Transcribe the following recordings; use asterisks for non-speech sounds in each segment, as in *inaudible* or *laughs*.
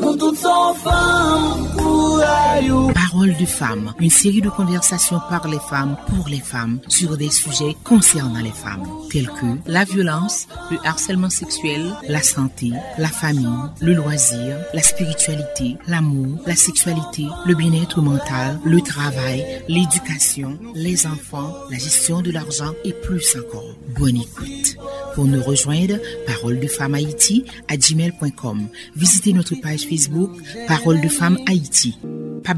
No tutto aí curaio. Parole de femmes, une série de conversations par les femmes pour les femmes sur des sujets concernant les femmes, tels que la violence, le harcèlement sexuel, la santé, la famille, le loisir, la spiritualité, l'amour, la sexualité, le bien-être mental, le travail, l'éducation, les enfants, la gestion de l'argent et plus encore. Bonne écoute. Pour nous rejoindre, Parole de Femmes Haïti à gmail.com. Visitez notre page Facebook Parole de Femmes Haïti. Pas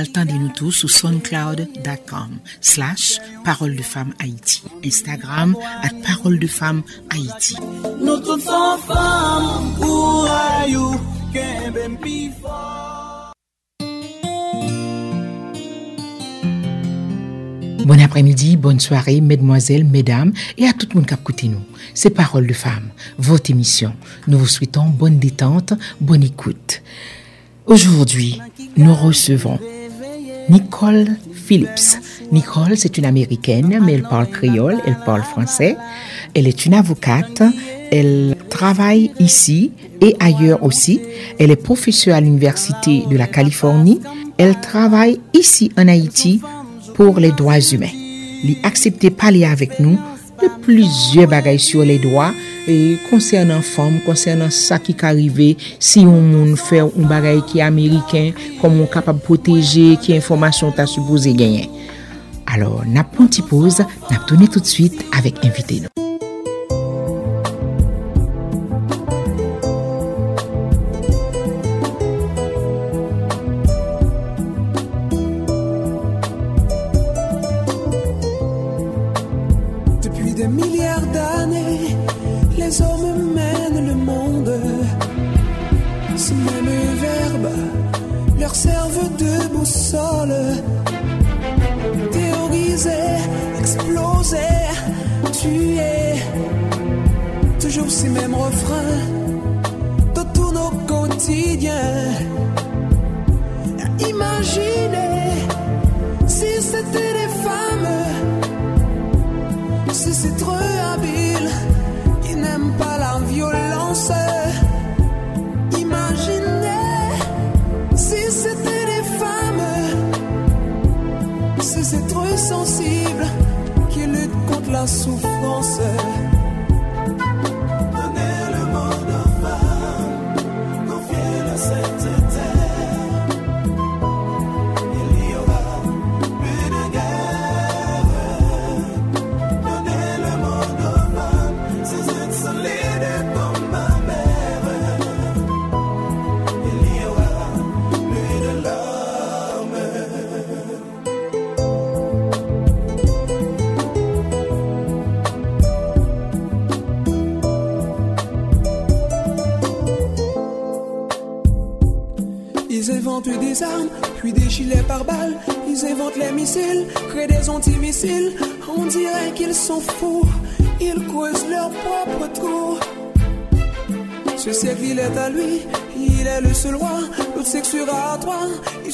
oublier à nous tous sur soundcloud.com slash Parole de Femmes Haïti. Instagram à Parole de Femmes Haïti. Bon après-midi, bonne soirée, mesdemoiselles, mesdames, et à tout le monde qui a écouté nous. C'est Parole de Femmes, votre émission. Nous vous souhaitons bonne détente, bonne écoute. Aujourd'hui, nous recevons Nicole Phillips. Nicole, c'est une Américaine, mais elle parle créole, elle parle français. Elle est une avocate. Elle travaille ici et ailleurs aussi. Elle est professeure à l'Université de la Californie. Elle travaille ici en Haïti pour les droits humains. Il accepté parler avec nous e plizye bagay syo le doa e konsernan fom, konsernan sa ki ka rive si yon moun fè yon bagay ki Ameriken kom moun kapab proteje ki informasyon ta supose genyen. Alors, nap pon ti pose, nap tounen tout de suite avèk invite nou. Des armes, puis des gilets par balles. Ils inventent les missiles, créent des antimissiles. On dirait qu'ils sont fous, ils causent leur propre tour. Ce siècle, est à lui, il est le seul roi. L'autre sera à toi, il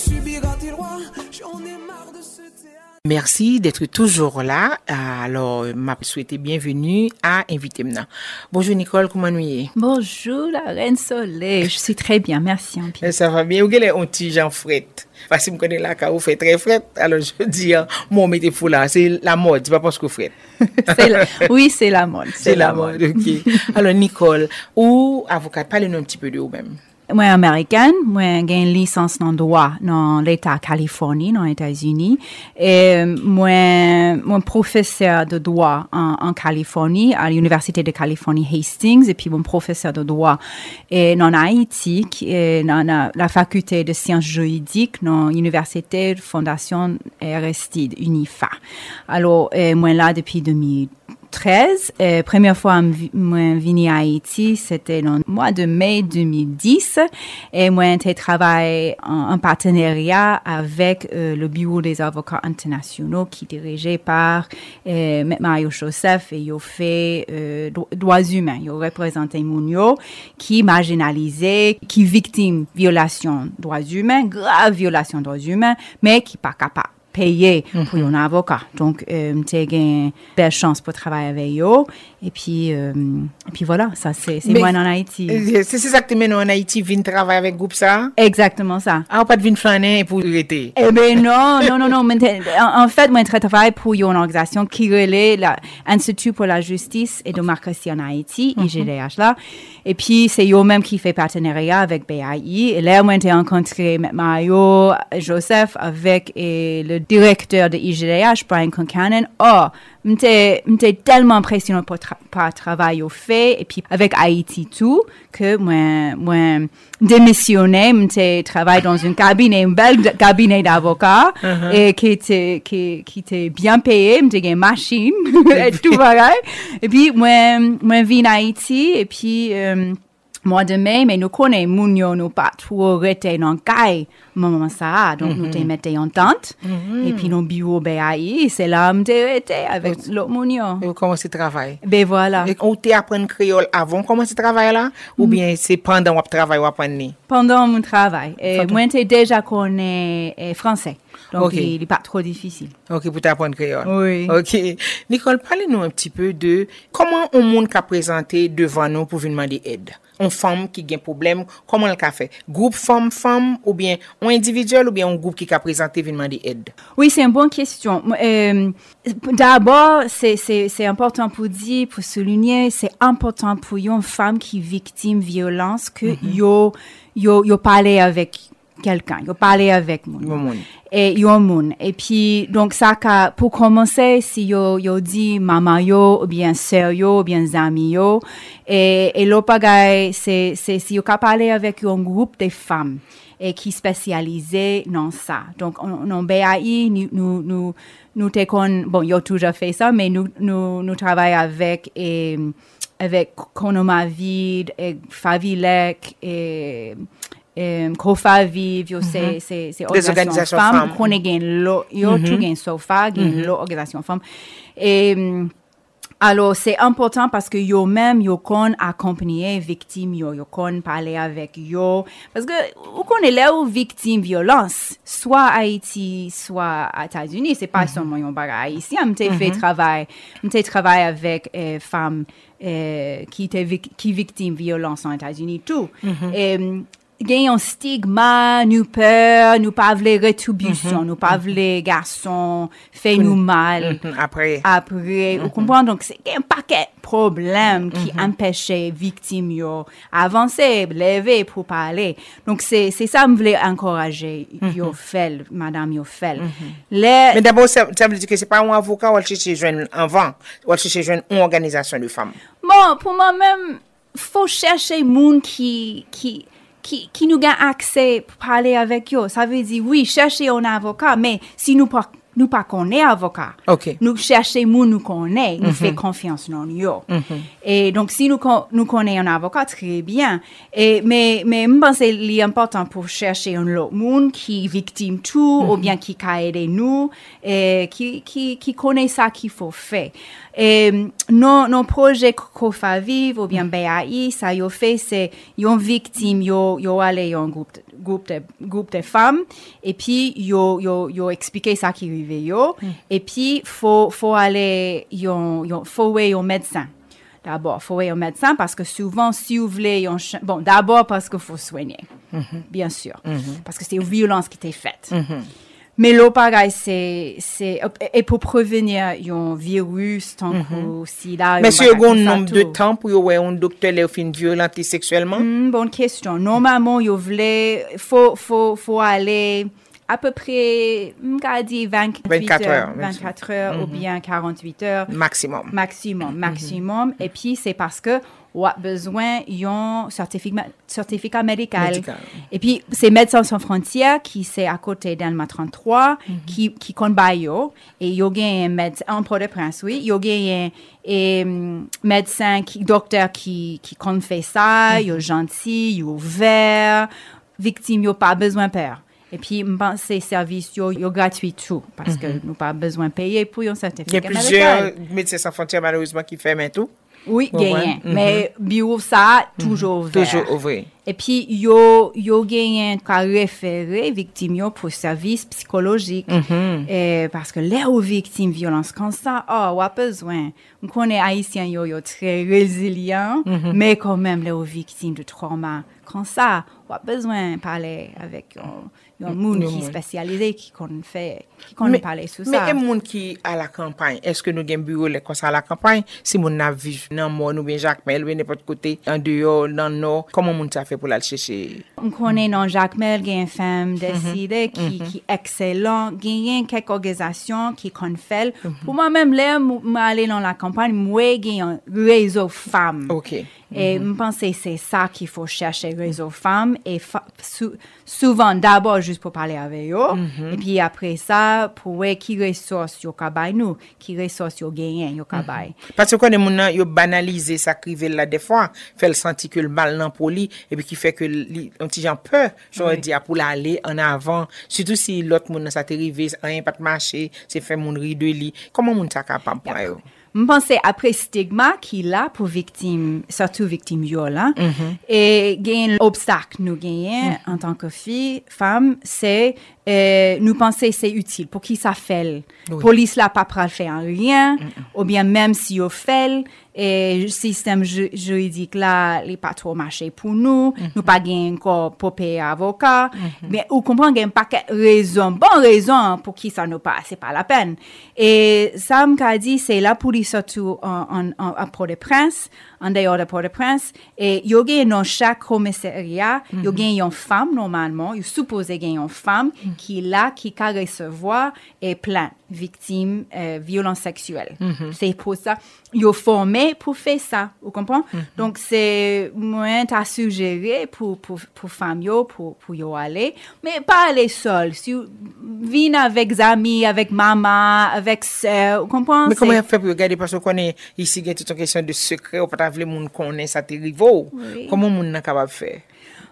Merci d'être toujours là. Alors, m'a souhaité bienvenue à Invité maintenant. Bonjour Nicole, comment nous Bonjour la reine soleil, je suis très bien, merci. Hein, Ça va bien, vous avez un petit Jean fret? Parce que je connais là, quand vous faites très fret, alors je dis, hein, mon mettez fou là, c'est la mode, c'est pas parce que vous faites. *laughs* Oui, c'est la mode. C'est la, mode, ok. alors Nicole, ou avocate, parlez-nous un petit peu de vous-même. Moi, américaine, moi, j'ai une licence en droit dans l'État de Californie, dans les États-Unis. Et moi, mon professeur de droit en, Californie, à l'Université de Californie Hastings, et puis mon professeur de droit et dans Haïti, et dans la, la, faculté de sciences juridiques, dans l'Université de Fondation Aristide UNIFA. Alors, moi, là, depuis 2000 13. Euh, première fois, moi, venu à Haïti, c'était le mois de mai 2010. Et moi, j'ai travaillé en, partenariat avec euh, le Bureau des avocats internationaux qui est dirigé par euh, Mario Joseph et il fait euh, droits humains. Il représente Mounio qui marginalisé, qui victime violation droits humains, grave violation droits humains, mais qui pas capable payer pour un avocat. Donc, euh, j'ai une belle chance pour travailler avec eux. Et puis, euh, et puis voilà, ça, c'est moi en Haïti. C'est c'est ça que tu en Haïti, vin travailler avec groupe ça? Exactement ça. Ah, pas de vin flâner pour l'été. Eh ben non, non, non, non. En, en fait, moi, je travaille pour une organisation qui relaie l'Institut pour la justice et démocratie en Haïti, IGDH là. Et puis, c'est eux-mêmes qui fait partenariat avec BAI. Et là, moi, j'ai rencontré Mario, Joseph, avec et le directeur de IGDH, Brian Concanon. Oh, j'étais j'étais tellement impressionné par, tra par le travail au fait. Et puis, avec Haïti tout, que moi, moi, démissionné, j'étais travaillé dans un cabinet, un bel cabinet d'avocats, et qui était, qui, qui était bien payé, j'étais une machine, et *laughs* tout pareil. Et puis, moi, moi, vis en Haïti, et puis, euh, mois de mai, mais nous connaissons, moun yo, nous pas trop rester dans le caille, moment ça, donc nous te mettons en tente, et puis nos bureaux BAI, c'est là, nous te resté avec l'autre moun yo. Et vous commencez le travail? Ben voilà. Et ou tu apprends créole avant de commencer le travail là? Ou bien c'est pendant votre travail ou apprendre? Pendant mon travail, moi, j'ai déjà connais euh, français, donc Ok. il n'est pas trop difficile. Ok, pour t'apprendre créole. Oui. Ok. Nicole, parlez-nous un petit peu de comment on monde qu'a présenté devant nous pour venir demander aide. Une femme qui a un problème, comment elle a fait? Groupe femme-femme ou bien un individuel ou bien un groupe qui a présenté venir demander aide? Oui, c'est une bonne question. Euh, D'abord, c'est- important pour dire, pour souligner, c'est important pour une femme qui est victime de violence que yo, yo, yo parler avec quelqu'un, yo parler avec moi. Et. Et puis, donc ça, ka- pour commencer, si yo, yo dit maman yo, ou bien sœur yo, ou bien zami yo, et, et l'autre c'est c'est si yo ka avec un groupe de femmes et qui spécialisé dans ça. Donc, on, on BAI, nous, nous, nous, nous bon, yo toujours fait ça, mais nous, nous, nous travaillons avec, et, avec Konomavid, et Favilec, et, et Kofaviv, yo, Des organisations femmes. qu'on est gen lo, yo tout gen sofa, gen lo organisation femme. Et, hum, alors, c'est important parce que yo même, yo kon accompagner victime yo, yo kon parler avec yo. Parce que, ou qu'on est là où victime violence, soit Haïti, soit aux États-Unis, c'est pas seulement yon bagay haïtien. M'te fait travail, m'te travail avec euh, femmes euh, qui étaient vic- qui victime Et, hum, gen yon stigma, nous peur, nous pas vle rétribution, nous pas vle garçon, fait nous mal Mhm, Après. après, vous comprenez? Donc, c'est un paquet de problèmes qui empêchaient victimes yo avancer, lever pour parler. Donc, c'est ça que je voulais encourager yo madame yo. Les- Mais d'abord, ça veut dire que c'est pas un avocat ou jeune avant, ou une organisation de femmes. Bon, pour moi-même, faut chercher moun qui, qui, qui, nous a accès pour parler avec eux. Ça veut dire, oui, chercher un avocat, mais si nous pas, nous pas connaît avocat, Ok. nous chercher moun nous connaît, nous fait confiance dans eux. Et donc, si nous, nous connaît un avocat, très bien. Et, mais, mais, je pense que c'est important pour chercher un autre monde qui est victime tout, ou bien qui a aidé nous, et qui, qui, qui connaît ça qu'il faut faire. Et nos, nos projets Kofa Vive ou bien BAI, ça yo fait, c'est yon victime, yo, yo allé un groupe, de- groupe de, groupe de femmes, et puis yo, yo, yo expliqué ça qui arrivait yo, et puis faut, faut aller, yon, yon, faut voir un médecin. D'abord, faut voir un médecin parce que souvent, si vous voulez, ch- bon, d'abord parce qu'il faut soigner, bien sûr, parce que c'est une violence qui t'est faite. Mais Me lo paray se, e pou prevenir yon virus tankou mhm. si la... Men se yo goun nom de tan pou yo wè yon doktor le ou fin violenti seksuelman? Hmm, bon kestyon. Normalman yo vle, fò ale apopre, mga di 24 heures, 24 heures ou mhm. bien 48 heures. Maksimum. Maksimum, maksimum. Mhm. E pi se paske... a besoin d'un certificat, certificat médical. Médical. Et puis, c'est Médecins sans frontières qui c'est à côté d'Elma 33, qui, qui connaît yo. Et il y a un médecin, en Port-de-Prince, oui. Il y a un un médecin, qui, docteur qui, qui connaît fait ça, il est gentil, il est ouvert. Victime, il n'a pas besoin de peur. Et puis, ces services, ils sont gratuits tout, parce que nous pas besoin de payer pour un Il y a certificat plusieurs médecins sans frontières malheureusement qui ferment tout. Oui, Ouais, gagnant. ouais. Mais bureau, ça, toujours ouvert. Toujours ouvert. Et puis, yo, yo gagne qu'à référer victime yo pour service psychologique. Et parce que là où victime violence comme ça, oh, on a besoin. On connaît haïtien yo, yo très résilient, mais quand même là où victime de trauma comme ça, on a besoin de parler avec un, yon moun ki spesyalize, ki kon fè, ki kon pale sou sa. Men, e moun ki a la kampany, eske nou gen bureau le konsa a la kampany, si moun nan viv nan moun ou ben Jacquemel, ou ben nepot kote, an deyo, nan nou, koman moun sa fè pou la chèche? M konen nan Jacquemel gen fèm deside mm -hmm. ki, mm -hmm. ki ekselan, gen gen kek organizasyon ki kon fèl. Mm -hmm. Pou mwen mèm lè, m, m ale nan la kampany, mwen gen yon rezo fam. Ok. Et mhm. je mm -hmm. pense que c'est ça qu'il faut chercher, réseau femmes. Et sou souvent, d'abord, juste pour parler avec eux. Mm -hmm. Et puis après ça, pour voir qui ressources yo kabay nous, qui ressources yo gagnent yo kabay. Mhm. Mm -hmm. Parce que les gens yo banalisé sa crivel là des fois, fait le senti que le mal nan pour lui, et puis qui fait que li, un petit gens peur, j'aurais oui. dit, ah, pour l'aller en avant. Surtout si l'autre monde ça t'est arrivé, rien pas de marché, c'est fait mon riz de lit. Comment moun ça capable pour Je pense après stigma qu'il a pour victime, surtout victime viol, hein, et gain obstacle nous gagnons en tant que fille, femme, c'est euh, nous penser c'est utile. Pour qui ça fait? Oui. Police là pas pral faire rien, ou bien même si on fait le système ju- juridique là, les pas trop marché pour nous, nous pas gain encore pour payer avocat, mais on comprend qu'il de raisons, bonne raison pour qui ça nous pas, c'est pas la peine. Et ça m'a dit, c'est la police surtout en, en, en, à Port-au-Prince, en dehors de Port-au-Prince, et il y a dans chaque commissariat, il y a une femme normalement, il supposé qu'il y a une femme qui est là, qui peut recevoir et plainte victime euh, violence sexuelle. C'est pour ça, ils sont formés pour faire ça, vous comprenez? Donc, c'est moi, t'as suggéré pour, pour, pour femmes, yo, pour, pour y aller, mais pas aller seul. Si vous venez avec amis, avec maman, avec sœur, vous comprenez? Men koman C'est- yon fe pou yo gade, paso konen, isi gen tout an kesyon de sekre, ou pata vle moun konen sa te rivo, Oui. koman moun nan kapab fe?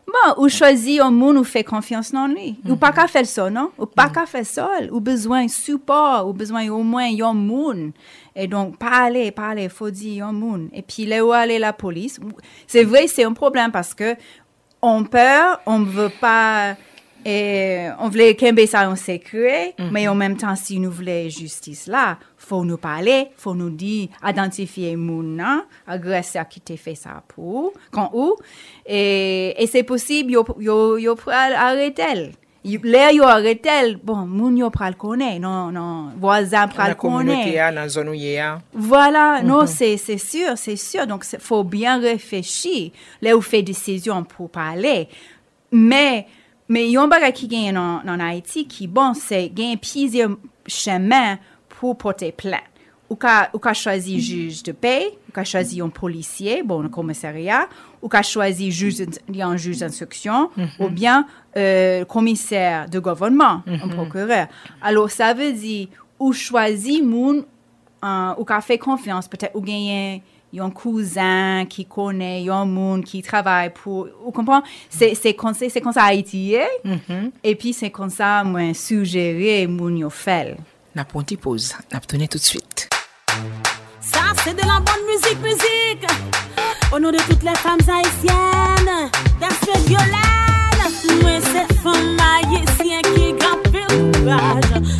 Bon, ou choisit un monde ou fait confiance dans lui. Ou pas qu'à faire ça, non? Ou pas qu'à faire seul. Ou besoin de support. Ou besoin au moins un monde. Et donc, parler, parler, faut dire un monde. Et puis, là où aller la police, c'est vrai, c'est un problème parce que on peur, on veut pas, et on voulait qu'un ça en secret, mais en même temps, si nous voulons justice là, faut nous parler, faut nous dire, identifier moun agresseur qui t'a fait ça pour, quand où, et, et c'est possible, yo, yo, yo pral arrêter. Là, yo arrêter, bon, moun yo pral connaît, non, non, voisin pral connaît. ya, nan zon ou ye ya? Voilà, non, c'est c'est sûr, c'est sûr. Donc, il faut bien réfléchir. Là où fait décision pour parler. Mais, mais il y a un bagage qui gagne en, Haïti qui, bon, c'est gagner plusieurs chemins pour porter plainte. Ou qu'a ou qu'a choisi juge de paix, ou qu'a choisi un policier, bon, un commissariat, ou qu'a choisi juge, d'in- il y a un juge d'instruction, ou bien euh, commissaire de gouvernement, un procureur. Alors, ça veut dire, ou choisi moun euh, ou qu'a fait confiance, peut-être ou gagner un cousin qui connaît, un monde qui travaille pour, vous comprenez? C'est, c'est comme ça, c'est comme ça Haïti, eh? et puis c'est comme ça, moi, suggérer moun yo fait. Na pon ti pose, nap tourne tout de suite. Ça, c'est de la bonne musique, musique. Au nom de toutes les femmes haïtiennes, d'Aspect Violaine. Moi, c'est femme haïtienne qui grimpe le courage.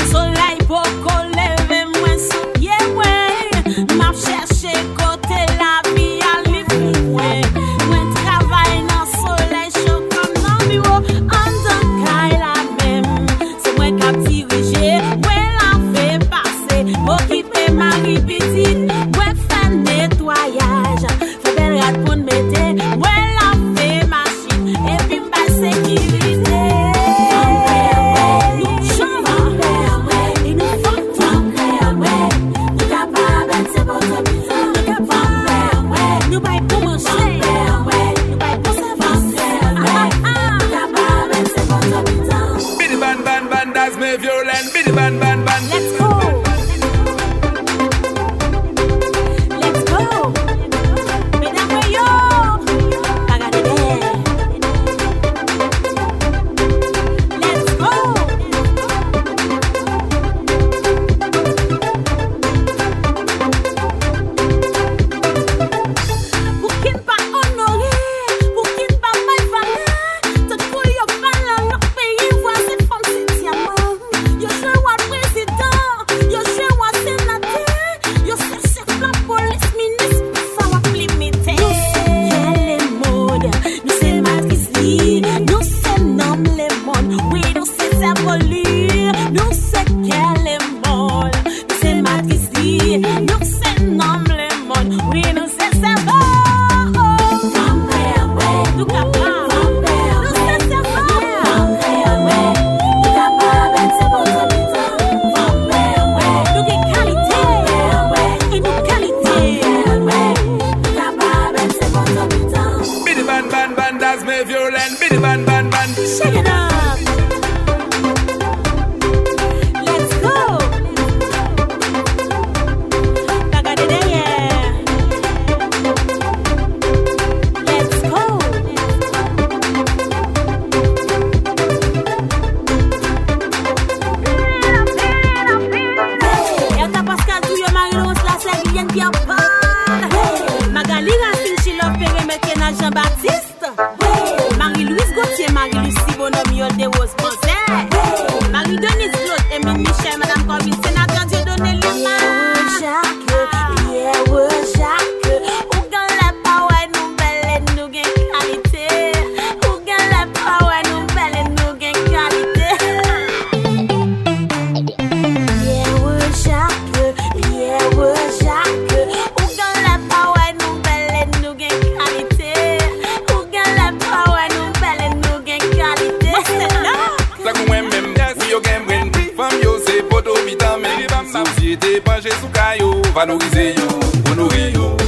Fam yo se poto mitame Sosyete panje sou kayo Valorize yo, honore yo.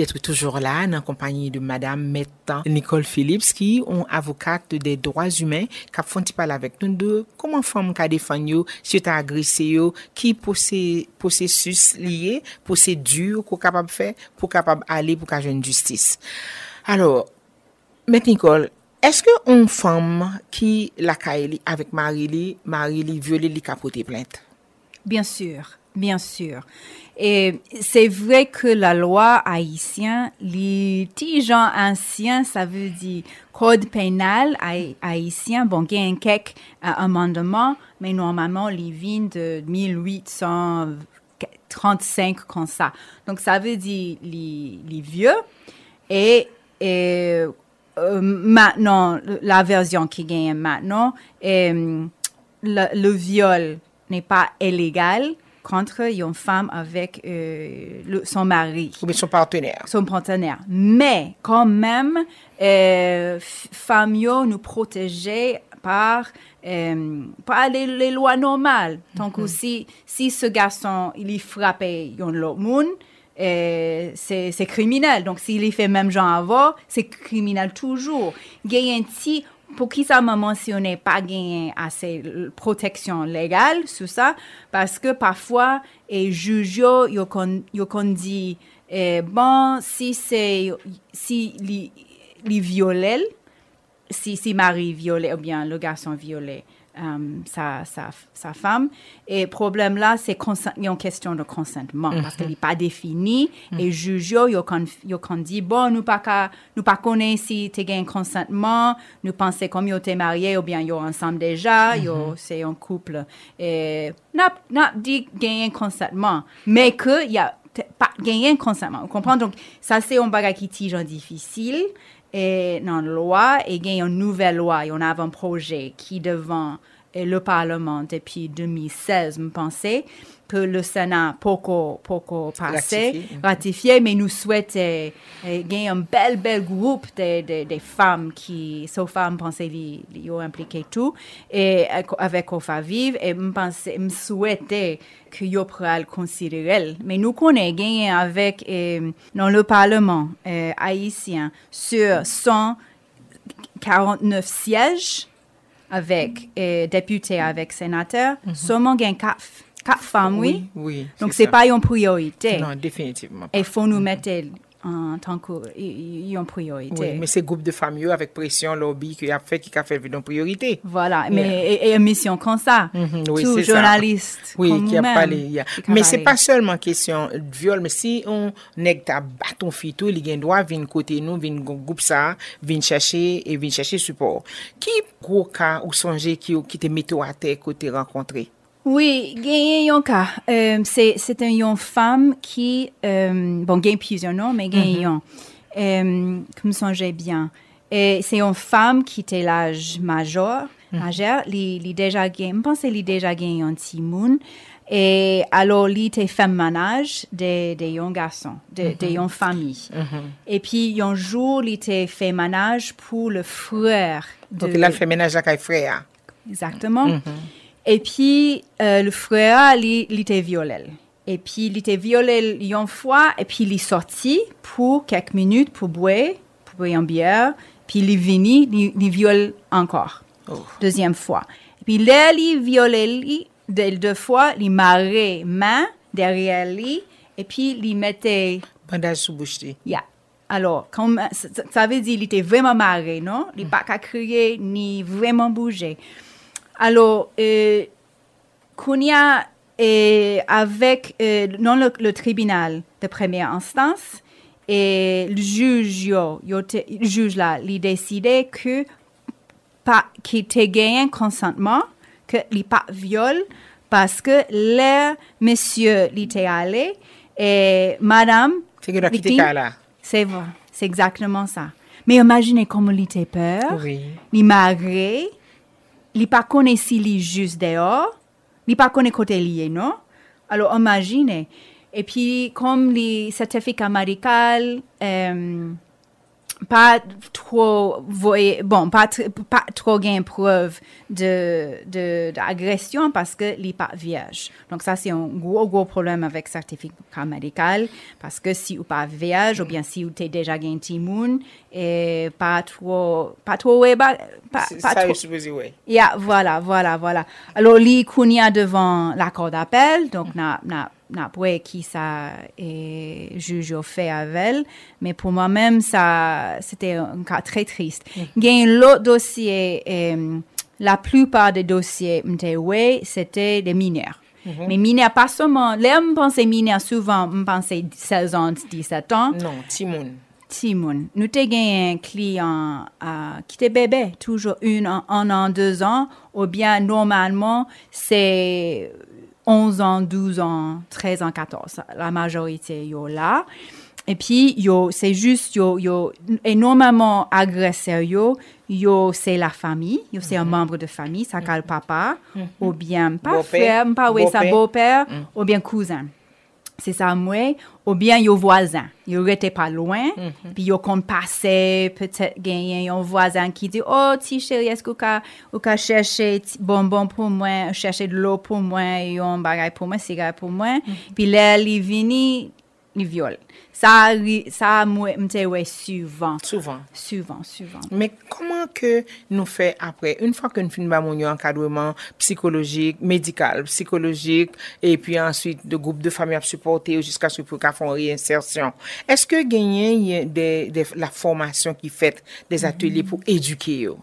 d'être toujours là en compagnie de Madame Metta Nicole Phillips qui est avocate des droits humains qui a fait parler avec nous de comment femme qui a défendu, si tu as agressé, qui processus lié, procédure qu'on capable faire pour capable aller pour qu'à une justice. Alors, Maître Nicole, Eske on femme qui l'a li avec Marie-Li, Marie-Li viole li kapote plainte? Bien sûr, bien sûr. Et c'est vrai que la loi haïtienne, gens anciens, ça veut dire code pénal haï- haïtien, bon, il y a un quelques euh, amendements, mais normalement, les vignes de 1835 comme ça. Donc, ça veut dire les, vieux et, euh, maintenant, la version qui gagne maintenant, le, le viol n'est pas illégal contre une femme avec euh, le- son mari Ou son partenaire? son partenaire. Mais quand même, euh, femmes nous protéger par euh, par les, les lois normales. Donc aussi, si ce garçon il y frappé yon l'autre monde, euh, c'est criminel. Donc s'il fait même genre avant, c'est criminel toujours. Il y a un petit pour qui ça m'a mentionné pas gagné assez l- protection légale sur ça parce que parfois et juge yo yo kon yo eh, bon si c'est si li, li violel si si mari violé ou bien le garçon violé euh, sa, sa, sa femme. Et problème là, c'est il y a une question de consentement parce qu'elle n'est pas définie. Et juge, yo, yo kon, yo kon dit, bon, nous pas nous pas si tu un consentement, nous pensons comme yo t'es marié ou bien yo ensemble déjà, yo c'est un couple. Et n'a, n'a dit gagner un consentement, mais que il y a pas gagner un consentement. Vous comprenez? Donc, ça, c'est un bagage qui est difficile et la loi et il y a une nouvelle loi, il y en a un projet qui devant euh, le Parlement depuis 2016, me pensais que le Sénat poco poco passé ratifié, mais nous souhaitons eh, eh, gagner un bel bel groupe de, femmes qui sont femmes pensées li, li ont impliqué tout et eh, avec Ofa Vive et me pensais me souhaitais que yo pral considérer mais nous connaît gagné avec dans le parlement haïtien sur 149 sièges avec députés avec sénateurs mhm. seulement gain 4 Kap fam, oui? Oui. Donc, c'est pas une priorité. Non, définitivement pas. Et faut nous mettre elle en tant que une priorité. Oui, mais c'est groupe de familles avec pression, lobby, qui a fait, qui a fait une priorité. Voilà, yeah. mais et, et, mission comme ça. Mm -hmm, oui, tout journaliste. Oui, qui a parlé. Mais c'est pas seulement question de viol, mais si on nèg ta bâton fitou, il y a droit venir côté nous, venir groupe ça, venir chercher et venir chercher support. Qui gros cas ou songer qui qui te metto à terre côté rencontré? Oui, a. Euh, c'est une femme qui, euh, bon, a plusieurs noms, mais y a un, euh, que me songeais bien. Et c'est une femme qui était l'âge majeur, il déjà je pense qu'il déjà gagné un petit monde. Et alors, il était femme ménage des des jeunes garçons, de, des jeunes familles. Et puis, un jour, il était fait ménage pour le frère de, Donc il fait ménage à frère. Exactement. Et puis, euh, le frère, il, était violé. Et puis, il était violé une fois, et puis il est sorti pour quelques minutes pour boire, pour boire une bière. Puis, il est venu, il, il viole encore. Oh. Deuxième fois. Et puis, là, il violé lui, deux, deux fois, il marrait main derrière lui, et puis il mettait Bandage sous bouche. Yeah. Alors, comme, ça, ça veut dire qu'il était vraiment marré, non? Il n'a pas qu'à crier ni vraiment bouger. Alors, euh, qu'on y a, euh, avec, euh, dans le, le tribunal de première instance, et le juge, yo, yo te- juge là, il décidait que pas qu'il te gagné consentement, que il pas viol, parce que le monsieur, il était allé, et madame, c'est vrai, c'est exactement ça. Mais imaginez comment il était peur, Oui. il marrait, il pas connaît s'il est juste dehors, il pas connaît côté lié, non? Alors imaginez. Et puis, comme les certificats médicaux, euh, pas trop voyez- bon pas, pas trop gain preuve de de- d'agression parce que il n'est pas vierge donc ça c'est un gros gros problème avec certificat médical parce que si ou pas vierge ou bien si ou t'es déjà gain timoun et pas trop pas trop ouais, pas, pas, C'est pas ça, trop je suppose, oui. Yeah, voilà, voilà, voilà. Alors, li kounia devant la cour d'appel, donc na na na poué qui ça et juge au fait avec elle, mais pour moi-même ça c'était un cas très triste. Gain l'autre dossier euh, la plupart des dossiers c'était des mineurs. Mais mineurs pas seulement, là me pensais mineurs souvent, me pensais 16 ans, 17 ans. Non, Timoun. Timoun, nous avons un client euh, qui était bébé, toujours une, un, un an, deux ans, ou bien normalement, c'est 11 ans, 12 ans, 13 ans, 14. La majorité, yo là. Et puis, yo, c'est juste, yo, yo, énormément agresseur, yo, yo, c'est la famille, yo, c'est un membre de famille, ça le papa, ou bien, pas frère, pas, oui, sa beau-père. beau-père, ou bien cousin c'est ça moi. Ou bien yo voisin. Yo était pas loin. Puis yo compte passer peut-être gagner un voisin qui dit oh ti chérie est-ce que ka ou ka bonbon pour moi chercher de l'eau pour moi et un bagage pour moi cigare pour moi. Puis là il vini il viole ça arri- ça moi m'te souvent Souvent. souvent souvent Mais comment que nous fait après, une fois que nous finissons mon encadrement psychologique, médical, psychologique, et puis ensuite de groupe de famille à supporter jusqu'à ce que nous fassions une réinsertion, est-ce que gagner y a des, des- la formation qui fait des ateliers pour éduquer eux?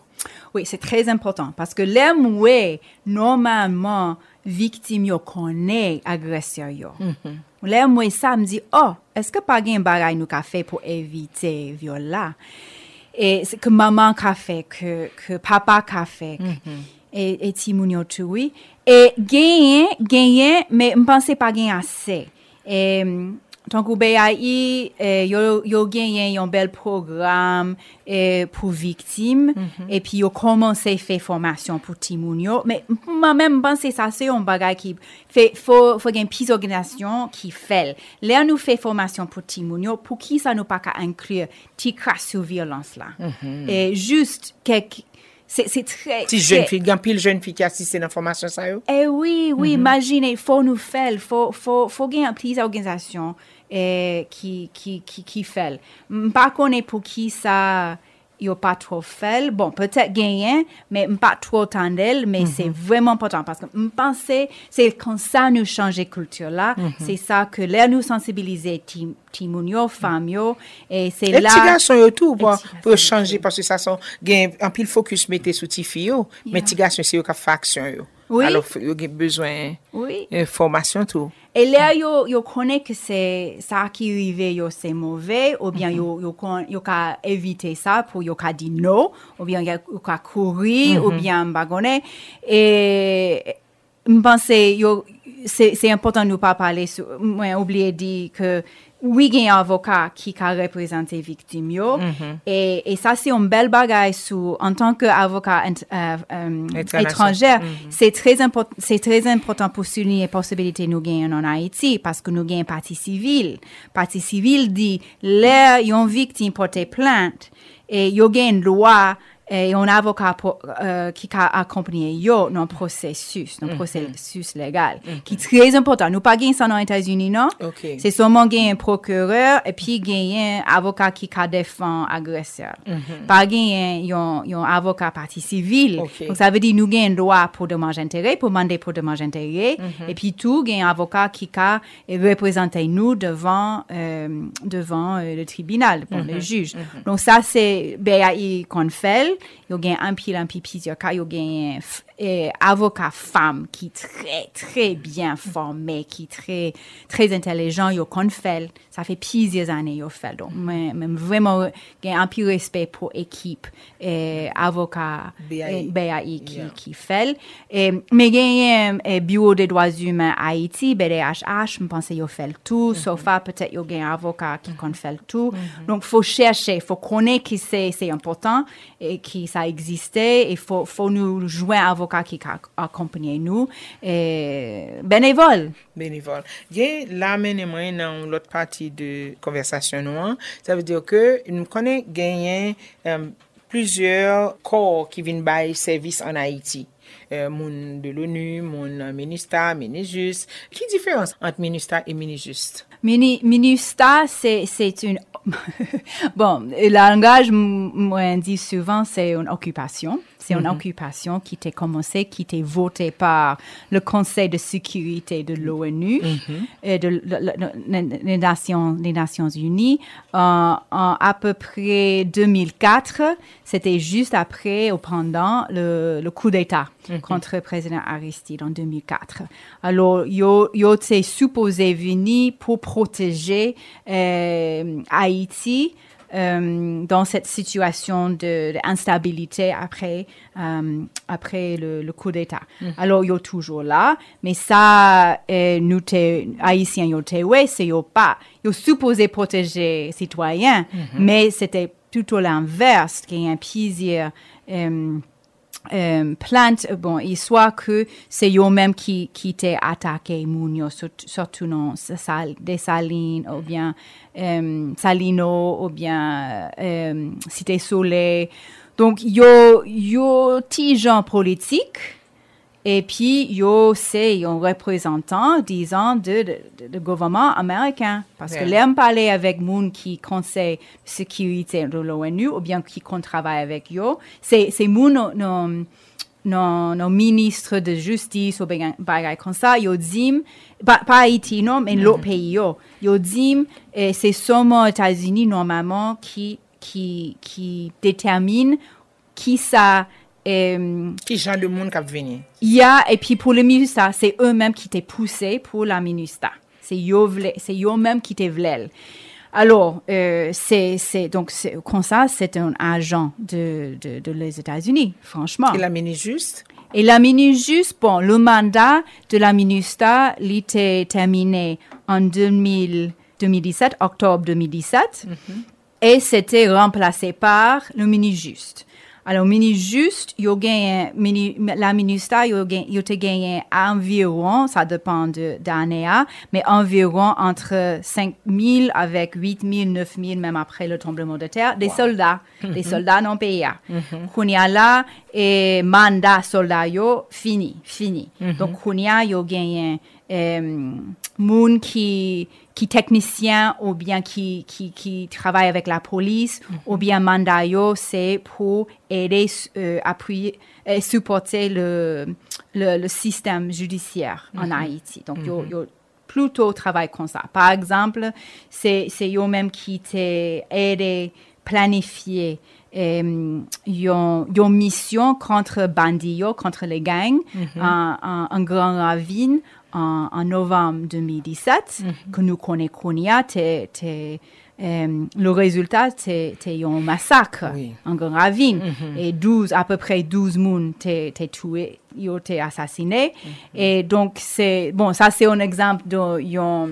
Oui, c'est très important parce que l'aime, ouais, normalement, victime yo connaît agresseur yo. L'aime, ouais, ça me dit, oh, est-ce que pas un bagay nous qu'a fait pour éviter viol là? Et c'est que maman qu'a fait, que, que papa qu'a fait. Et, et Timoun yo tout, oui. Et gagner, gagner, mais je pensais pas gagner assez. Et, Tonkou BAI, eh, yo, yo genyen yon bel program eh, pou viktim, mm -hmm. epi yo komanse fe formasyon pou timoun yo. Men, mwen men mpense sa se yon bagay ki, fe, fo, fo gen pis organizasyon ki fel. Le an nou fe formasyon pou timoun yo, pou ki sa nou pa ka anklir ti kras sou violans la. Eh, mm -hmm. E just kek... Se tre... Ti jen fi, gampil jen fi ki asiste nan formasyon sa yo? E eh, oui, oui, mm -hmm. imagine, fo nou fel, fo, fo, fo gen an plis organizasyon eh, ki, ki, ki, ki fel. Mpa konen pou ki sa yo pa tro fel, bon, petet genyen, men mpa tro tandel, men mm -hmm. se vwèman potan, paske mpense, se kon sa nou chanje kultur la, mm -hmm. se sa ke lè nou sensibilize tim, timoun yo, fam yo, e se la... Bon, Et ti gason yo tou, bon, pou chanje, paske sa son, gen, anpil fokus mette sou ti fi yo, yeah. men ti gason se yo ka faksyon yo. Oui. Alors yo gen besoin Oui. formation tout. Et là, yo, yo connaît que c'est ça qui arrive, yo, c'est mauvais, ou bien yo, yo, con- yo ka éviter ça pour yo ka dire non, ou bien yo yo ka courir, ou bien bagonner. Et, je pense yo, c'est, important de nous pas parler moi, oublié de dire que oui, il y a un avocat qui a représenté victime yo, et, et ça, c'est une belle bagaille sous, en tant qu'avocat euh, euh, étranger, c'est très important, c'est très important pour souligner la possibilité nous gagnons en Haïti parce que nous gagnons partie civile. Partie civile dit, là, yon victime porte plainte. Et yon gagne une loi et un avocat pour, euh, qui a accompagné yo dans le processus, dans le processus légal, qui est très important. Nous pas gagnons ça dans les États-Unis, non? C'est seulement gagner un procureur et puis gagner un avocat qui a défend agresseur. Pas gagner un, avocat partie civile. Donc ça veut dire nous gagnons un droit pour dommages d'intérêt, pour demander pour dommages d'intérêt. Et puis tout, gagne un avocat qui a représenté nous devant, euh, devant euh, le tribunal, devant le juge. Donc ça, c'est BAI qu'on fait. yo gen anpil anpil pis yo ka yo gen Euh, avocat femme qui est très, très bien formé, qui est très, très intelligent. Il qu'on fait. Ça fait plusieurs années qu'il fait. Donc, même vraiment, un peu respect pour l'équipe euh, avocat BAI. BAI qui, Yeah. qui fait. Et, mais un euh, bureau des droits humains à Haïti, BDHH, je pense qu'il fait le tout. Sauf que peut-être il y a un avocat qui qu'on fait le tout. Donc, il faut chercher, il faut connaître que c'est important et que ça existait. Il faut, faut nous jouer un avoka ki ka akompanyen nou, e benevol. Benevol. Ye, la men e mwen nan lot pati de konversasyon nou an, sa ve diyo ke nou konen genyen euh, um, plusieurs kor ki vin bay servis an Haiti. Euh, moun de l'ONU, moun Minista, Minijus. Ki diferans ant Minista et Minijus? Mini, Minista, c'est une... *laughs* bon, langaj mwen di souvan, c'est une occupation. C'est une occupation qui était commencée, qui était votée par le Conseil de sécurité de l'ONU et de les Nations, les Nations Unies en, en à peu près 2004. C'était juste après ou pendant le, le coup d'État contre le président Aristide en 2004. Alors, yo t'es supposé venir pour protéger euh, Haïti euh, dans cette situation d'instabilité après, euh, après le, le coup d'État. Alors, yo toujours là, mais ça, euh, nous, Haïtiens, t'es, ouais, c'est yo pas. Yo supposé protéger citoyens, mais c'était plutôt l'inverse, qu'il y a un plusieurs euh, euh, plainte, euh, bon, il soit que c'est eux-mêmes qui, qui t'ont attaqué, surt- surtout dans sal, des salines, ou bien euh, Salino, ou bien euh, Cité Soleil. Donc, yo, yo, gens politiques, et puis, yo, c'est un représentant, disons, de gouvernement américain. Parce que Ouais. l'aime parler avec moun qui conseille sécurité de l'ONU ou bien qui compte travailler avec yo, c'est, c'est moun, nos, nos, nos, nos ministres de justice ou bien comme ça, yo dim, pas, pas Haïti, non, mais l'autre pays, yo, yo dim, eh, c'est seulement aux États-Unis, normalement, qui, qui, qui détermine qui ça, euh, Qui genre de monde kap veni? il y a, et puis pour le MINUSTA, c'est eux-mêmes qui t'ont poussé pour la MINUSTA. C'est eux-mêmes qui t'ont voulu. Alors, euh, c'est, donc, comme ça, c'est un agent de, de, de les États-Unis, franchement. Et la MINIJUST? Et la MINUSTA, bon, le mandat de la MINUSTA, il était terminé en 2000 2017, octobre 2017, et c'était remplacé par le MINUJUST. Alors, MINUJUST, il y a gagné, mini, la MINUSTA, il y a gagné- il a gagné environ, ça dépend de d'année, à, mais environ entre 5 000 avec 8 000, 9 000, même après le tremblement de terre, des soldats, *laughs* des soldats non payés. Kounia là, et mandat soldat yo, fini, fini. Donc, Kounia, il a gagné euh, moun qui qui technicien ou bien qui qui qui travaille avec la police ou bien mandat yo, c'est pour aider euh, appuyer et supporter le le, le système judiciaire en Haïti. Donc yo, yo plutôt travaille comme ça. Par exemple, c'est même qui t'ai aidé planifier euh, yon mission contre bandits, contre les gangs, en, en, en Grand Ravine en, en novembre 2017, que nous connaissons, euh, le résultat, c'est un massacre Oui. en Grand Ravine. Et 12, à peu près 12 moun t'es tués, ils ont été assassinés. Et donc, c'est, bon, ça c'est un exemple d'un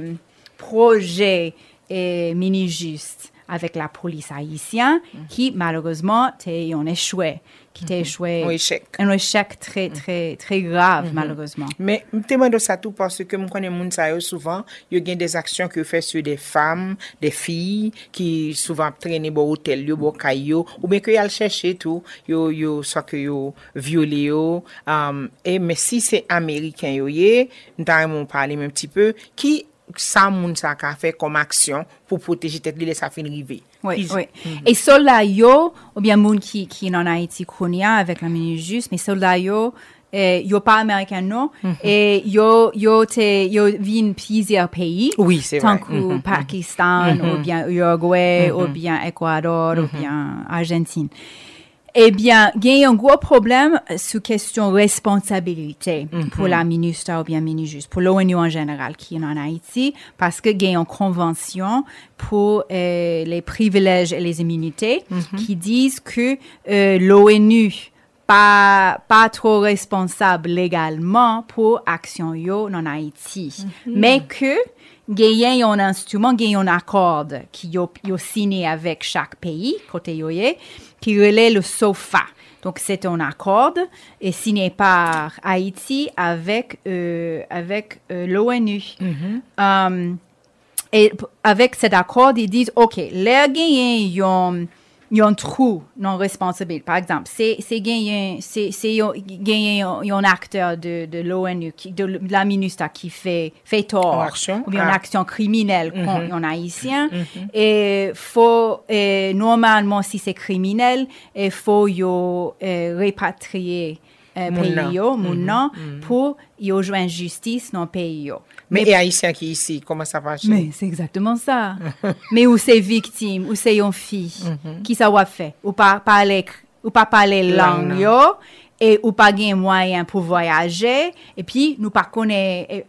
projet eh, mini-juste avec la police haïtienne qui, malheureusement, ont échoué, qui t'a échoué. Un échec. Un échec très, très, très grave, malheureusement. Mais je demande ça tout parce que je connais yo souvent, yo gen des actions que fait sur des femmes, des filles qui souvent traîner bon hôtel kay yo, ou bien yal chercher tout, yo yo soit que yo violé yo. Um, et mais si c'est américain yo yé, nous mon parler un petit peu qui ça moun sa ka fait comme action pour protéger tête li ça fin river. Oui, oui. Et soldats yo, ou bien moun qui, qui en Haïti konya avec la minute juste, mais soldats yo, eh, yo pas américain non, et yo, yo te, yo vin plusieurs pays. Oui, Tant vrai. que Pakistan, ou bien Uruguay, ou bien Équateur, ou bien Argentine. Eh bien, il y a un gros problème sur question responsabilité pour la ministre ou bien ministre, pour l'ONU en général qui est en Haïti, parce que il y a une convention pour euh, les privilèges et les immunités qui disent que euh, l'ONU pas pas trop responsable légalement pour action yo en Haïti, mais que gagne un instrument, gagne un accord qui yo, yo signé avec chaque pays côté yo qui relaie le SOFA. Donc c'est un accord et signé par Haïti avec euh, avec euh, l'ONU. Um, et avec cet accord, ils disent, OK, les gagnants, ils ont, ils ont un trou non responsable. Par exemple, c'est y a un acteur de, de l'ONU, de, la ministre qui fait, fait tort, action? ou bien une Ah. action criminelle contre un Haïtien. Et faut, et normalement, si c'est criminel, il faut yo, euh, répatrier euh, pays yo, moun nan, pour yo joindre justice dans le pays. Mais, et haïtien qui ici, comment ça va Mais c'est exactement ça. *laughs* Mais où c'est victime, où c'est une fille, qui ça va faire? Ou pas parler, ou pas parler Langue, yo, et ou pas gain moyen pour voyager, et puis nous pas connaît,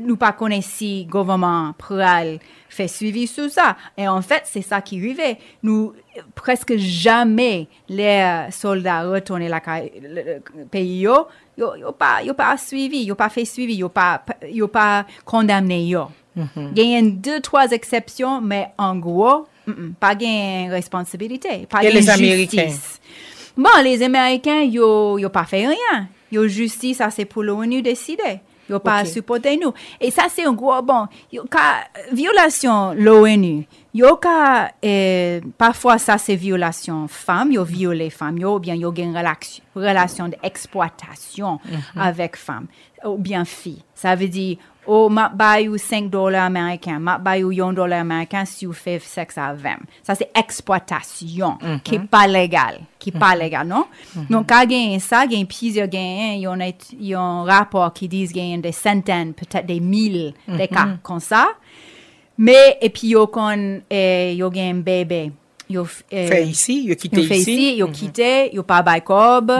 nous pas connaît si gouvernement pral fait suivi sur ça. Et en fait, c'est ça qui arrivait. Nous, presque jamais les euh, soldats retournent la ca- le, le pays yo, yo, yo pas, yo pas suivi, yo pas fait suivi, yo pas, yo pas condamné yo. Il y a deux, trois exceptions, mais en gros, mm, mm, pas gain responsabilité, pas Et gain les Américains? justice. Bon, les Américains, yo, yo pas fait rien. Yo justice, ça c'est pour l'ONU décider. Yo pas Ok. supporter nous. Et ça c'est un gros bon. Yo ka violation l'ONU. Yo ka eh, parfois ça c'est violation femme, yo violé femme, yo ou bien yo gen relation relation d'exploitation avec femme ou bien fille. Ça veut oh ma bayou 5 dollars américains, ma bayou 1 dollar américain si vous faites sexe avec. Ça c'est exploitation qui est pas légal, qui est pas légal, non? Donc quand gagne ça, gagne plusieurs gagnants, il y en a il y a un rapport qui dit qu'il y a des centaines, peut-être des mille des cas comme ça. Mais et puis yo kon eh, yo gen bébé. Yo eh, Fait ici, yo quitté yo fait ici. ici, yo quitté, yo pas bay cob.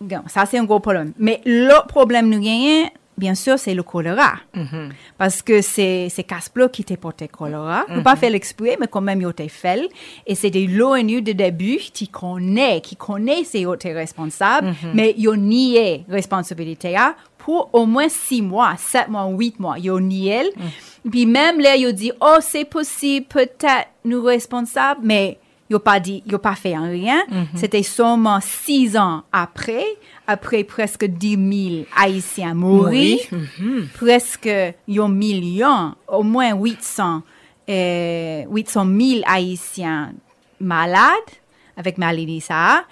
Bon, Ça c'est un gros problème. Mais le problème nous gagne bien sûr c'est le choléra. Parce que c'est c'est Casplo qui t'a porté choléra. Nous pas fait l'exprès mais quand même yo t'a fait et c'est de l'ONU de début qui connaît qui connaît c'est yo t'es responsable mais yo nié responsabilité là pour au moins six mois, sept mois, huit mois, yo nié. Puis même là, yo dit, oh, c'est possible, peut-être nous responsables, mais yo pas dit, yo pas fait rien. C'était seulement six ans après, après presque 10 000 Haïtiens mourir, presque un million, au moins 800, euh, 800 000 Haïtiens malades avec maladie ça,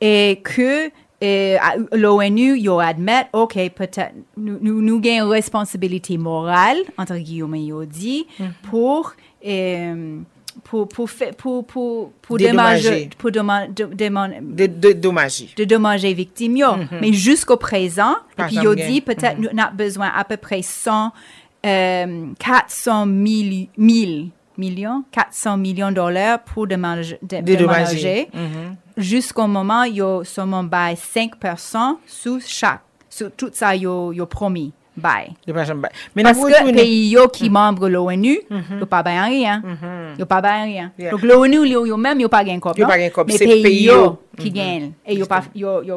et que à l'ONU, ils admettent, OK, peut-être, nous, nous, nous avons une responsabilité morale, entre guillemets, ils dit, pour, euh, pour, pour, pour, pour, pour Dédommager. pour de- dommager. Mais jusqu'au présent, et puis il dit peut-être nous avons besoin à peu près 100, euh, 400 mille, mille millions, 400 millions de dollars pour dédommager. dé- Dédommager. dédommager. Jusqu'au moment, a seulement by 5% sous chaque, sur tout ça, il y a, il y a promis. Bye. De pas jamais- Mais Parce que yo membre de l'ONU, bien rien. Yeah. Donc l'ONU, yo, yo cop. Yo non? c'est pays pays yo yo. qui gagne. Et il pas, yo, yo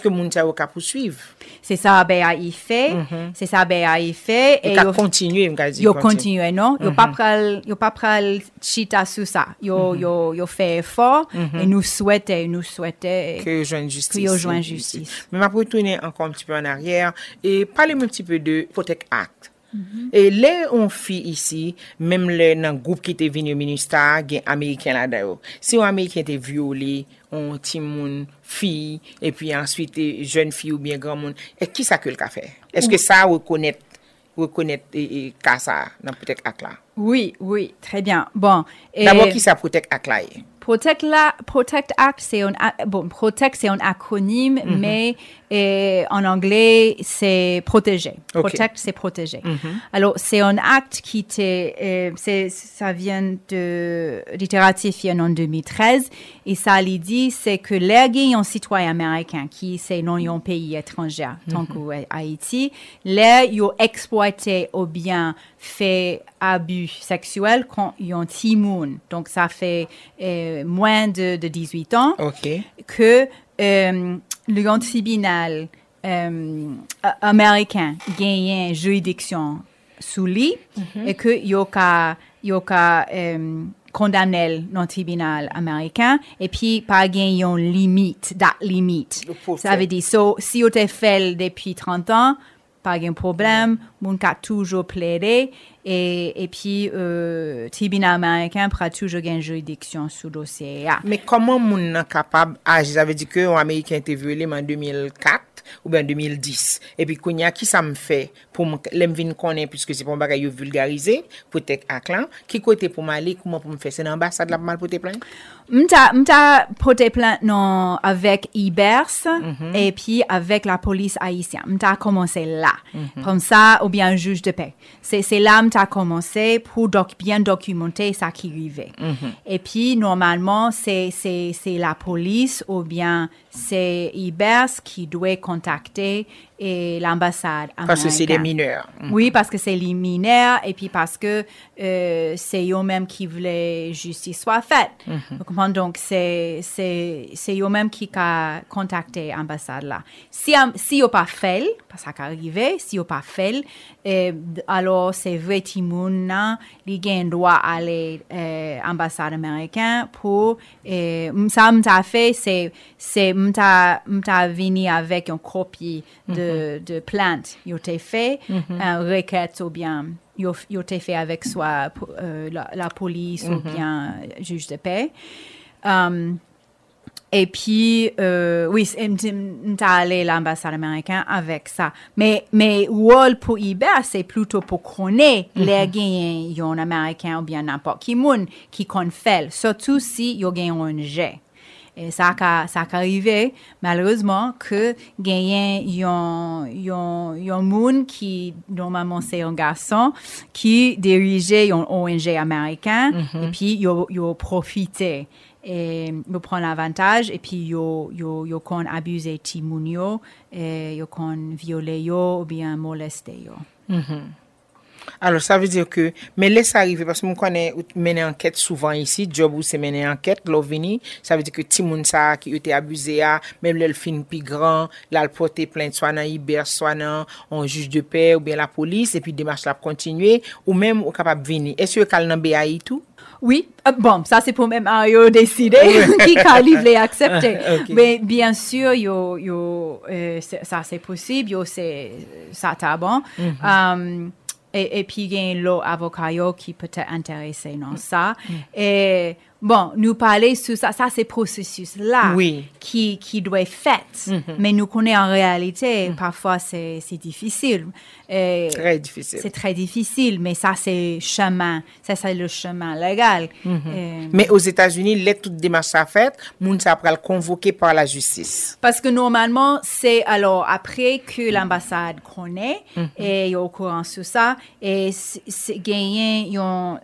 que moun sa yo ka poursuivre? C'est ça, il fait. C'est ça, ben, il fait. Et Et ka yo, di yo continue, non? Yo pas pral, yo chita sur ça. Yo, yo, yo fait effort. Et nous souhaitons, nous souhaitons. que joigne justice. Yo justice. Mais m'a retourner encore un petit peu en arrière E pale mwen pti pe de Potek Act. Mm -hmm. E le on fi isi, mem le nan goup ki te vini yo minister gen Ameriken la dayo. Si yo Ameriken te viole, on ti moun fi, e pi answit euh, jen fi ou bien gran moun, e ki sa ke l ka fe? Eske sa rekonet, rekonet e, e, ka sa nan Potek Act la? Oui, oui, tre bien. Bon, D'abord ki sa Potek Act la e? Protect, la, Protect Act, c'est un, bon, Protect, c'est un acronyme, Mhm. mais euh, en anglais, c'est protéger. Protect, c'est protéger. Alors, c'est un acte qui était, c'est, ça vient de, ratifié en 2013, et ça lui dit, c'est que les un citoyen américain qui, c'est non un pays étranger, tant que Haïti, les ils ont exploité ou bien fait abus sexuels quand ils ont timoun. Donc, ça fait euh, moins de, de 18 ans que euh, le grand tribunal euh, a- américain gagne juridiction sous lui et que yoka yoka condamné dans le tribunal américain et puis pas gagné une limite date limite. Ça veut dire so, si on fait depuis 30 ans pas de problème, mon cas toujours plaidé E pi euh, tribina Ameriken pratou jo gen juridiksyon sou dosye ya. Me koman moun nan kapab aji? Zave di ke ou Ameriken te violem an 2004 ou ben 2010. E pi konya ki sa m fe pou m lem vin konen pwiske se pou m bagay yo vulgarize pou tek ak lan. Ki kote pou m ale kouman pou m fese nan ambasad la pou mal pou te plan? Mta, mta pote plan non avek Ibers mm -hmm. e pi avek la polis Haitien. Mta komanse la. Kom mm -hmm. sa ou bien juj de pe. Se la m là m'ta commencé pour doc, bien documenter ça qui arrivait. Et puis, normalement, c'est, la police ou bien c'est IBERS qui doit contacter et l'ambassade Parce que c'est des mineurs. Oui, parce que c'est les mineurs et puis parce que euh, c'est eux-mêmes qui voulaient justice soit faite. Comprenez? Donc, c'est eux-mêmes qui ont contacté l'ambassade là. Si si n'ont pas fait, parce que ça arrivé, si n'ont pas fait, euh, alors c'est vrai Ont droit à aller euh, ambassade américaine pour ça m'ta fait c'est c'est m'ta venu avec une copie de de plainte yo t'ai fait un requête ou bien yo yo t'ai fait avec soit la, police ou bien euh, juge de paix. Um, et puis, euh, oui, m'ta allé à l'ambassade américaine avec ça. Mais, mais, rôle pour Iber, c'est plutôt pour connaître les gagnants, yon américain ou bien n'importe qui moun qui qu'on fait, surtout si yon gagne un jet. Et ça a, ça a arrivé, malheureusement, que gagnant yon, yon, yon moun qui, normalement, c'est un garçon, qui dirigeait un ONG américain, et puis yon, yon profité e, yo pran avantaj epi yo, yo, yo kon abuse ti moun yo, e, yo kon viole yo ou bien moleste yo. Mm -hmm. Alors, sa ve dire ke, men lese arrive, parce moun konen menen anket souvan isi, job ou se menen anket, lò veni, sa ve dire ke ti moun sa ki yo te abuse ya, men lè l fin pi gran, lè l pote plen swa nan iber, swa nan, an juj de pe, ou ben la polis, epi demache la kontinue, ou men ou kapap veni. Esyo kal nan be a itou? Oui, euh, bon, ça c'est pour même à décider *laughs* qui calibre les accepter. *laughs* Mais bien sûr, yo, yo, euh, ça c'est possible, yo c'est ça t'a bon. Um, et, et puis il y a l'autre avocat yo qui peut être intéressé dans ça. Et Bon, nous parler sur ça, ça c'est processus-là Oui. qui, qui doit être fait. Mais nous connaissons en réalité, parfois c'est difficile. Euh, Très difficile. C'est très difficile, mais ça c'est chemin, ça c'est le chemin légal. Euh, Mais aux États-Unis, les toutes démarches à fait, moun ça pral convoqué par la justice. Parce que normalement, c'est alors après que l'ambassade connaît et est au courant sur ça, et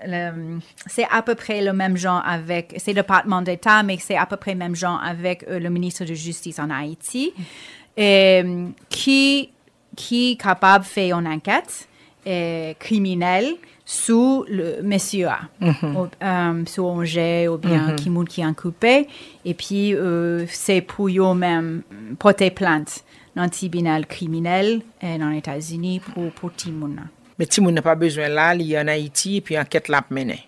le- c'est à peu près le même genre avec, c'est le département d'État, mais c'est à peu près le même genre avec euh, le ministre de Justice en Haïti, et, euh, qui, qui est capable de faire une enquête euh, criminelle sous le monsieur A, ou, euh, sous Angers ou bien qui moun qui est coupé. Et puis, euh, c'est pour eux-mêmes porter plainte dans le tribunal criminel euh, dans les États-Unis pour, pour Timoun. Mais Timoun n'a pas besoin là, il y en Haïti, et puis enquête l'a mené.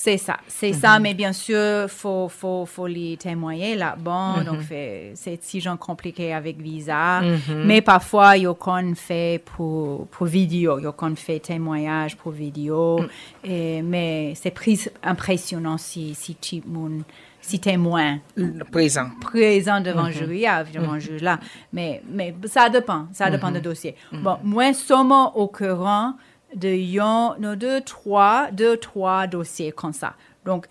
C'est ça, c'est ça, mais bien sûr, faut, faut, faut les témoigner là-bas. Donc, fait- c'est si gens compliqué avec visa. Mais parfois, ils ont fait pour, pour vidéo, ils ont fait témoignage pour vidéo. Et, mais c'est pris impressionnant si, si tu moun- si témoin Présent. présent devant jury, ah, devant juge là. Mais, mais ça dépend, ça dépend du dossier. Bon, moi, seulement au courant de yon, nou de 3, de 3 dosye kon sa. Donk,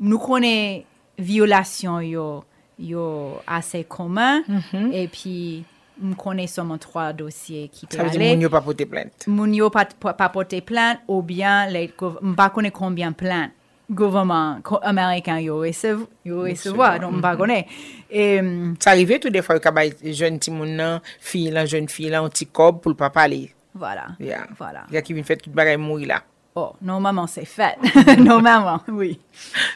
nou konen violasyon yo, yo ase koman, mm -hmm. epi m konen soman 3 dosye ki te ale. Sa vezi moun yo pa pote plente. Moun yo pa, pa, pa pote plente, ou bien, m pa konen konbyen plente. Govoman Amerikan yo resevo, yo resevoa, don mba gone. Sa rive tout defo yo kabay jen ti moun nan, fi lan, jen fi lan, ti kob pou l pa pale. Voilà. Yeah. Voilà. Ya ki vin fèt kit bagay mouri la. Oh, normalman se fèt. normalman, oui.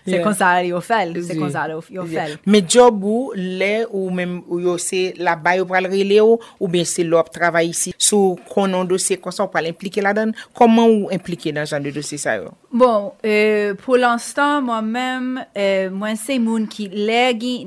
Se yeah. konsa yo fèl. Se oui. konsa yo fèl. Yeah. Me job ou, le ou mèm ou yo se la bay ou pral rele ou, ou ben se lop travay isi. Sou konon dosye konsa ou pral implike la dan, koman ou implike nan jan de dosye sa yo? Bon, euh, pou l'anstan, mwen mèm, euh, mwen se moun ki le,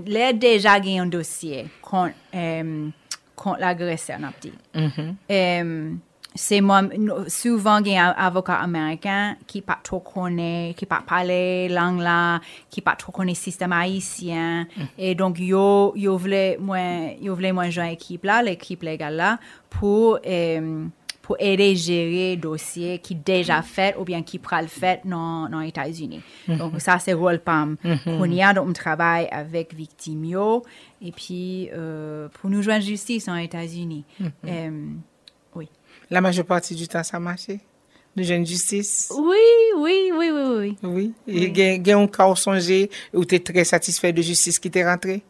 le deja gen yon dosye kon, euh, kont la gresè an ap di. Mm -hmm. C'est moi, souvent, il y a un avocat américain qui pas trop connaît, qui pas parler langue là, qui pas trop connaît système haïtien. Et donc, yo, yo voulait, moi, yo voulait moi joindre l'équipe là, l'équipe légale là, pour, euh, pour aider à gérer dossier qui déjà fait ou bien qui pourra le fait dans, dans les États-Unis. Donc, ça, c'est rôle PAM. On y a, donc, on travaille avec victimes yo, et puis, euh, pour nous joindre justice en États-Unis. Euh, oui. La majeure partie du temps, ça marchait. De jeunes justice. Oui, oui, oui, oui, oui. Oui. Il y a un cas où songé où tu es très satisfait de justice qui t'est rentré?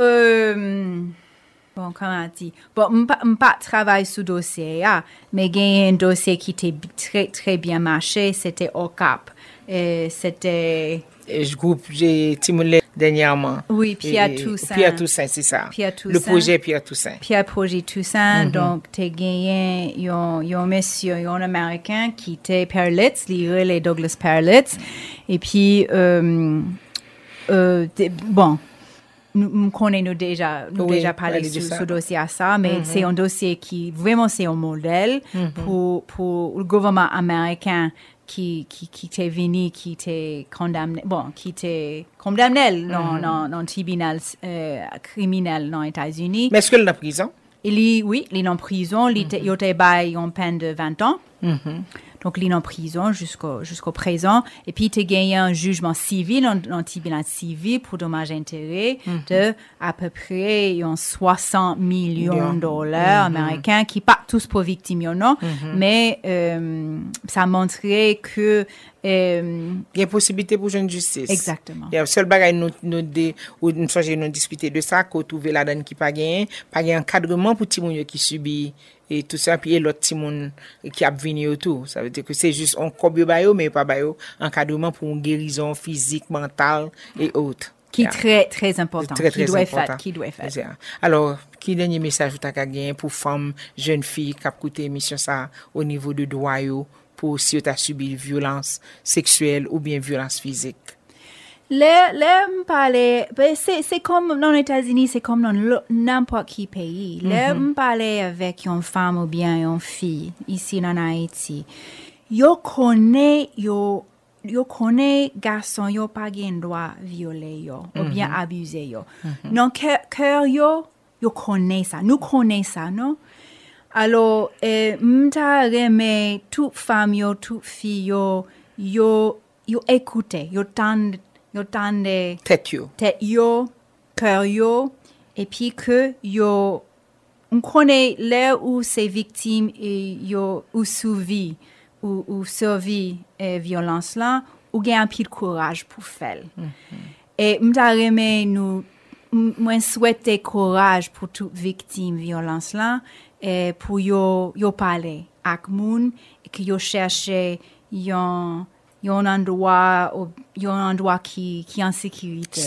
Euh... Bon, kaman di, bon, m pa travay sou dosye ya, ah. me gen yon dosye ki te tre, tre bien mache, se te okap, se te... Jgoup, je timoule. Dernièrement. Oui, Pierre Et- Toussaint. Pierre Toussaint c'est ça. Pierre le Toussaint. projet Pierre Toussaint. Pierre Projet Toussaint, donc, t'es gagné, yon, yon monsieur, yon américain qui était Perlitz, lire les Douglas Perlitz. Et puis, euh, euh, bon, nous, connaissons déjà, nous Oui, déjà parlé sur ce dossier à ça, mais c'est un dossier qui, vraiment, c'est un modèle pour, pour le gouvernement américain qui, qui, qui t'est venu, qui t'est condamné, bon, qui t'est condamné dans, dans, dans le tribunal euh, criminel dans les États-Unis. mais est-ce que le dans prison? Il est, oui, il est en prison, il était- il était bail une peine de 20 ans. Donc, il est en prison jusqu'au jusqu'au présent. Et puis, il a gagné un jugement civil, un, un tribunal civil pour dommages et intérêts de à peu près un 60 millions de dollars américains, qui pas tous pour victimes, non, mais euh, ça montrait que... Gen posibite pou joun justice. Exactement. Sol bagay nou de, ou nou sonje nou dispite de sa, ko touve la dan ki pa gen, pa gen ankadreman pou ti moun yo ki subi, et tout sa, pi e lot ti moun ki ap vini yo tou. Sa vete ke se jist an kob yo bayo, men pa bayo ankadreman pou moun gerizon fizik, mental, et autres. Ki yeah. tre, tre important. Tre, tre important. Ki dwe fat. Alors, ki denye mesaj ou tak a gen pou fom, joun fi, kap koute emisyon sa, o nivou de doa yo, pour si tu as subi violence sexuelle ou bien violence physique? Le, le me parler, ben c'est, comme dans les États-Unis, c'est comme dans le- n'importe qui pays. Le me parler avec une femme ou bien une fille ici en Haïti. Yo connaît yo yo connaît garçon yo pas gen droit violer yo ou bien abuser yo. Non cœur yo yo connaît ça, nous connaît ça, non? Alors, eh, m'ta reme toute femme yo, toute fille yo, yo, yo écoute, yo tande, yo tande Tête yo. tête yo, cœur yo, et puis que yo, on connaît là où ces victimes et yo ou survie ou, ou survie et violence là, ou gain un peu de courage pour faire. Et m'ta remè nous m- moi souhaiter courage pour toute victime violence là et pour yo yo parler avec moun et que yo chercher yon yon endroit yon endroit qui qui en sécurité.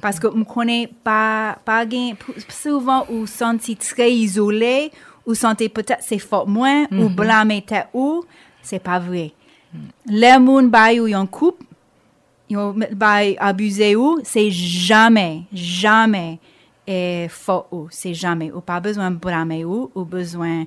Parce que me connais pas pas pou- souvent ou senti très isolé ou senti peut-être c'est fort moins ou blâmer tête ou c'est pas vrai. Les moun bay ou yon coupe yon bay abusé ou c'est jamais jamais et fort ou c'est jamais ou pas besoin de blâmer ou ou besoin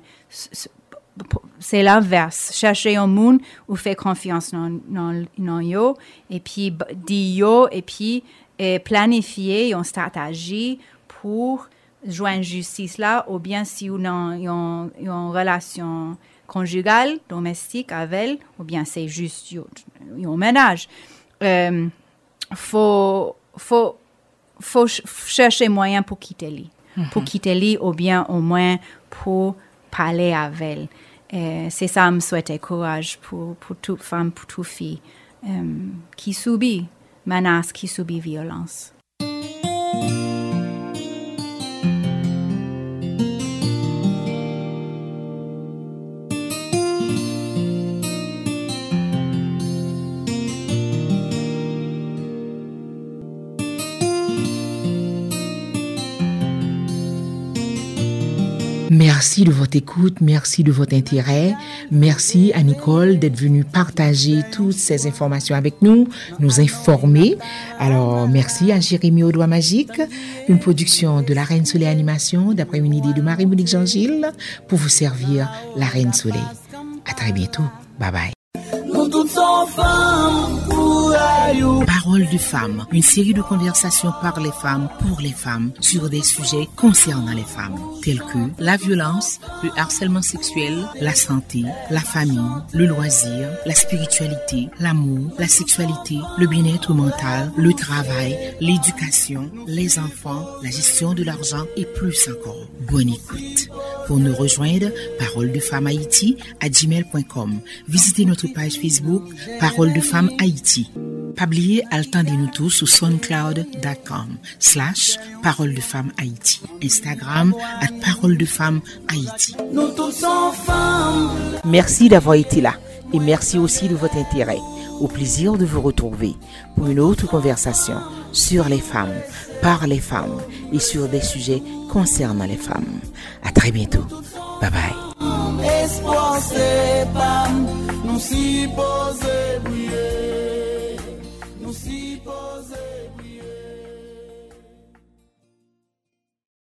c'est l'inverse. Chercher un monde ou faire confiance dans, dans yo, et puis dire yo, et puis eh, planifier une stratégie pour joindre justice là, ou bien si on a une, une relation conjugale, domestique avec ou bien c'est juste un ménage. Euh, faut, faut, faut ch- chercher moyen pour quitter lui. Pour quitter lui, ou bien au moins pour parler avec elle. C'est ça, me souhaiter courage pour, pour toute femme, pour toute fille euh, qui subit menace, qui subit violence. Merci de votre écoute, merci de votre intérêt. Merci à Nicole d'être venue partager toutes ces informations avec nous, nous informer. Alors, merci à Jérémy Audouin Magique, une production de la Reine Soleil Animation, d'après une idée de Marie-Monique Jean-Gilles, pour vous servir la Reine Soleil. À très bientôt. Bye bye. Parole de femmes, une série de conversations par les femmes, pour les femmes, sur des sujets concernant les femmes, tels que la violence, le harcèlement sexuel, la santé, la famille, le loisir, la spiritualité, l'amour, la sexualité, le bien-être mental, le travail, l'éducation, les enfants, la gestion de l'argent et plus encore. Bonne écoute. Pour nous rejoindre, Parole de Femmes Haïti à gmail.com. Visitez notre page Facebook Parole de Femmes Haïti. Pas oublier attendez-nous tous sur soundcloud.com slash Parole de Femmes Haïti. Instagram at Parole de Femmes Haïti. Nous sommes femmes. Merci d'avoir été là et merci aussi de votre intérêt. Au plaisir de vous retrouver pour une autre conversation sur les femmes, par les femmes et sur des sujets concernant les femmes. À très bientôt. Bye bye.